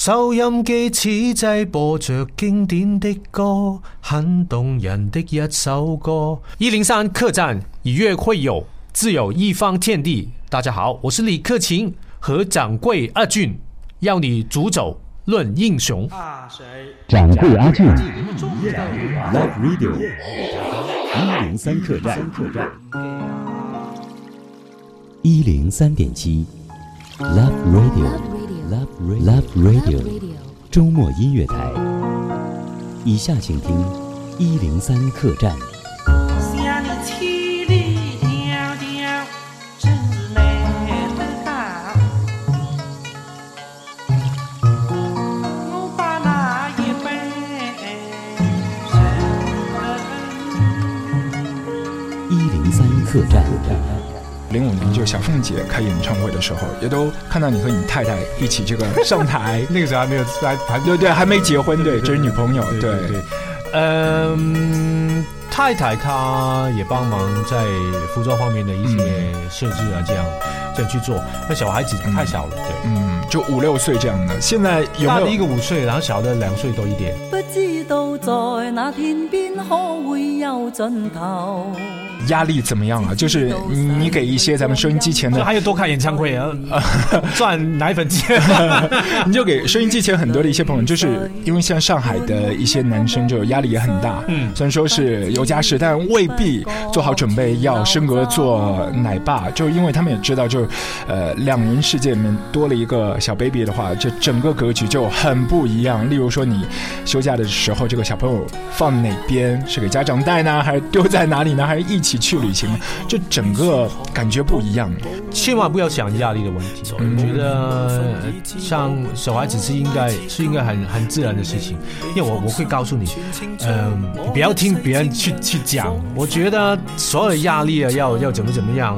收音机此际播着经典的歌，很动人的一首歌。一零三客栈，以乐会友，自有一方天地。大家好，我是李克勤和掌柜阿俊，要你煮酒论英雄。掌柜阿俊，Love Radio，一零三客栈，客栈，一零三点七，Love Radio。Love Radio 周末音乐台，以下请听一零三客栈。想你千真我把那一杯。一零三客栈。零五年就小凤姐开演唱会的时候，也都看到你和你太太一起这个上台。那个时候还没有来排对对，还没结婚，对，这是女朋友，对对对。嗯，太太她也帮忙在服装方面的一些设置啊，这样这样去做。那小孩子太小了，对，嗯，就五六岁这样的。现在有没有一个五岁，然后小的两岁多一点？不知道在那天边，可会有尽头？压力怎么样啊？就是你给一些咱们收音机前的，还有多看演唱会啊，赚奶粉钱，你就给收音机前很多的一些朋友，就是因为像上海的一些男生就压力也很大，嗯，虽然说是有家室，但未必做好准备要升格做奶爸，就因为他们也知道，就呃两人世界里面多了一个小 baby 的话，就整个格局就很不一样。例如说你休假的时候，这个小朋友放哪边？是给家长带呢，还是丢在哪里呢？还是一起？去旅行就整个感觉不一样。千万不要想压力的问题。我觉得像小孩子是应该，是应该很很自然的事情。因为我我会告诉你，嗯，不要听别人去去讲。我觉得所有的压力啊，要要怎么怎么样，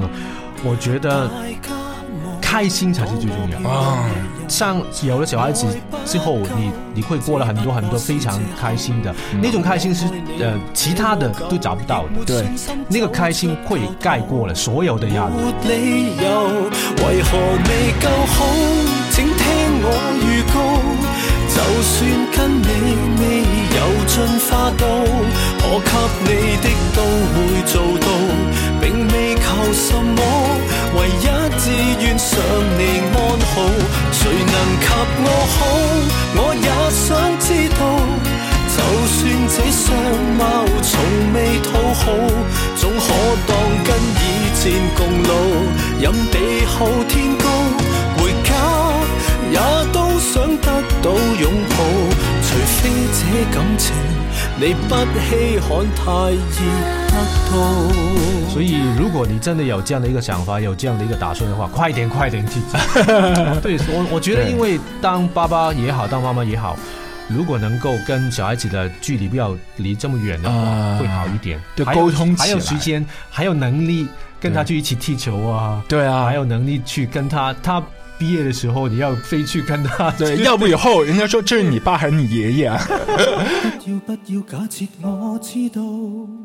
我觉得。开心才是最重要啊！像有了小孩子之后，你你会过了很多很多非常开心的、嗯、那种开心是呃其他的都找不到的，对，那个开心会盖过了所有的压力。请听我预告，就算跟你未有进化到，我给你的都会做到，并未求什么。愿想你安好，谁能及我好？我也想知道。就算这相貌从未讨好，总可当跟以前共老。任地好天高，回家也都想得到拥抱。除非这感情你不稀罕太热。所以，如果你真的有这样的一个想法，有这样的一个打算的话，快点，快点去！对我，我觉得，因为当爸爸也好，当妈妈也好，如果能够跟小孩子的距离不要离这么远的话，会好一点，就沟通还有时间，还有能力跟他去一起踢球啊！对啊，还有能力去跟他他。毕业的时候你要飞去看他，对，要不以后人家说这是你爸还是你爷爷啊？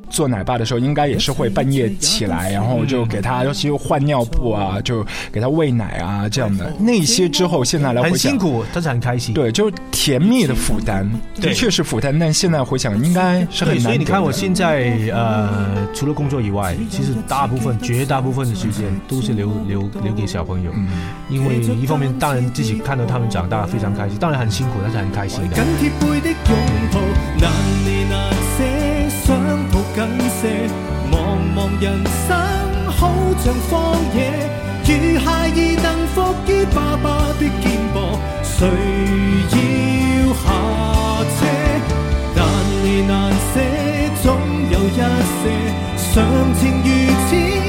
做奶爸的时候应该也是会半夜起来，然后就给他，尤其换尿布啊，就给他喂奶啊这样的那些。之后现在来很辛苦，但是很开心。对，就是甜蜜的负担，的确是负担。但现在回想，应该是很难所以你看，我现在呃，除了工作以外，其实大部分、绝大部分的时间都是留留留给小朋友，因为。一方面当然自己看到他们长大非常开心，当然很辛苦，但是很开心的。人生好像荒野，如孩能伏爸爸的肩膊，要下有一些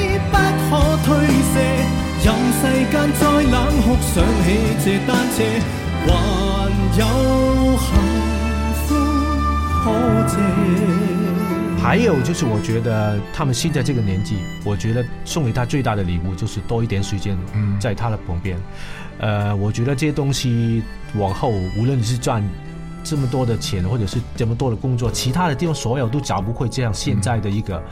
世再冷酷，想起还有幸福有就是，我觉得他们现在这个年纪，我觉得送给他最大的礼物就是多一点时间在他的旁边。呃，我觉得这些东西往后，无论是赚这么多的钱，或者是这么多的工作，其他的地方所有都找不回这样现在的一个。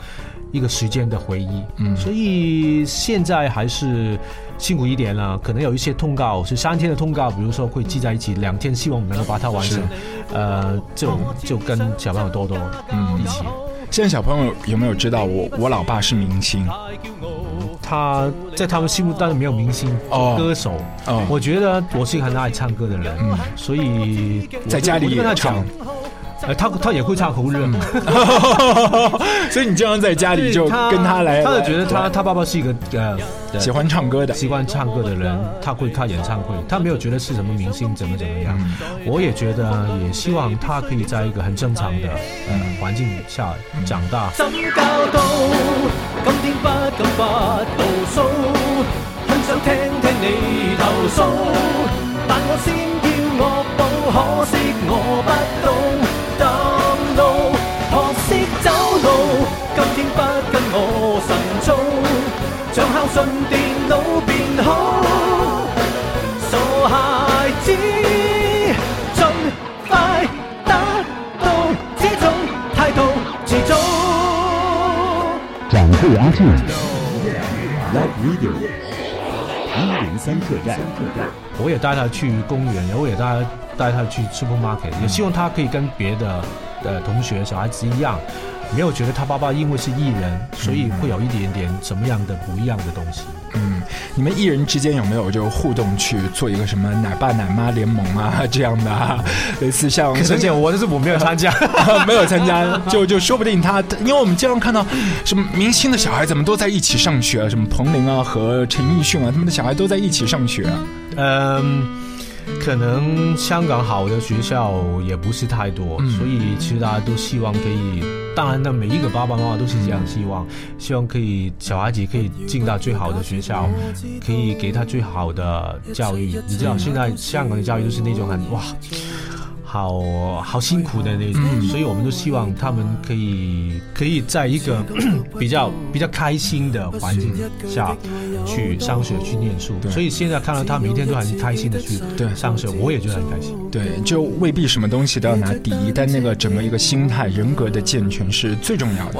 一个时间的回忆，嗯，所以现在还是辛苦一点了，可能有一些通告是三天的通告，比如说会记在一起两天，希望我能够把它完成，呃，就就跟小朋友多多嗯一起。现在小朋友有没有知道我我老爸是明星？他在他们心目当中没有明星，歌手哦，我觉得我是很爱唱歌的人，所以在家里也唱。他他也会唱红日 所以你经常在家里就跟他来。他就觉得他他爸爸是一个呃喜欢唱歌的喜欢唱歌的人，他会开演唱会，他没有觉得是什么明星怎么怎么样。我也觉得，也希望他可以在一个很正常的呃环境下长大。不会安静。来一点唐人三客栈。我也带他去公园，然我也带带他去 supermarket，也希望他可以跟别的。呃，同学，小孩子一样，没有觉得他爸爸因为是艺人，所以会有一点点什么样的不一样的东西。嗯，你们艺人之间有没有就互动去做一个什么奶爸奶妈联盟啊这样的啊？类似像孙健，我就是我没有参加，没有参加，就就说不定他，因为我们经常看到什么明星的小孩怎么都在一起上学啊，什么彭林啊和陈奕迅啊，他们的小孩都在一起上学嗯。可能香港好的学校也不是太多，所以其实大家都希望可以。当然呢，每一个爸爸妈妈都是这样希望，希望可以小孩子可以进到最好的学校，可以给他最好的教育。你知道现在香港的教育就是那种很哇。好好辛苦的那种，所以我们都希望他们可以可以在一个比较比较开心的环境下去上学去念书。所以现在看到他每天都很开心的去上学，我也觉得很开心。对，就未必什么东西都要拿第一，但那个整个一个心态人格的健全是最重要的。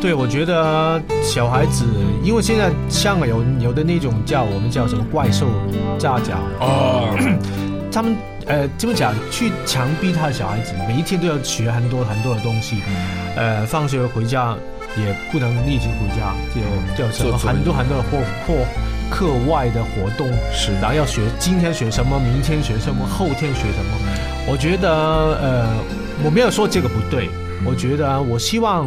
对，我觉得小孩子，因为现在像有有的那种叫我们叫什么怪兽，炸脚哦，他们呃这么讲，去强逼他的小孩子，每一天都要学很多很多的东西，呃，放学回家也不能立即回家，就叫什么很多很多的或或课外的活动，是，然后要学今天学什么，明天学什么，后天学什么。我觉得呃，我没有说这个不对，我觉得我希望。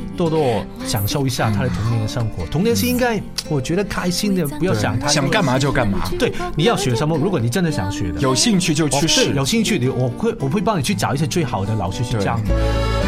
多多享受一下他的童年的生活。童年是应该，我觉得开心的，不要想他。想干嘛就干嘛。对，你要学什么？如果你真的想学，的，有兴趣就去试。有兴趣，你我会我会帮你去找一些最好的老师去教。你。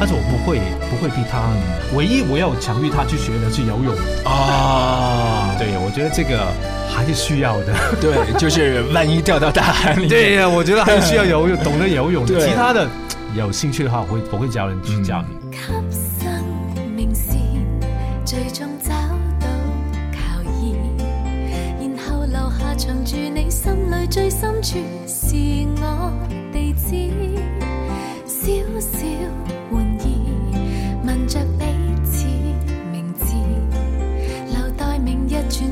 但是我不会，不会逼他。唯一我要强逼他去学的，去游泳啊！对，我觉得这个还是需要的。对，就是万一掉到大海里。对呀，我觉得还是需要游泳，懂得游泳。其他的有兴趣的话，我会，我会教人去教你。是我地址，小小。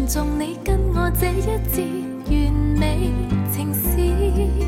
纵你跟我这一节完美情诗。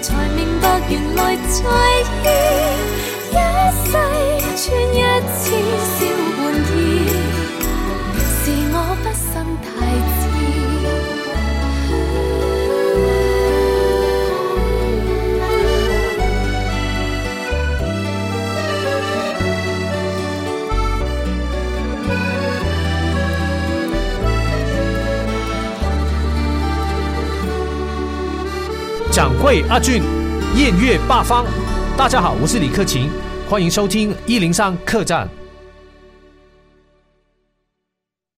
才明白，原来在意一世穿一次。掌柜阿俊，宴月八方，大家好，我是李克勤，欢迎收听一零三客栈。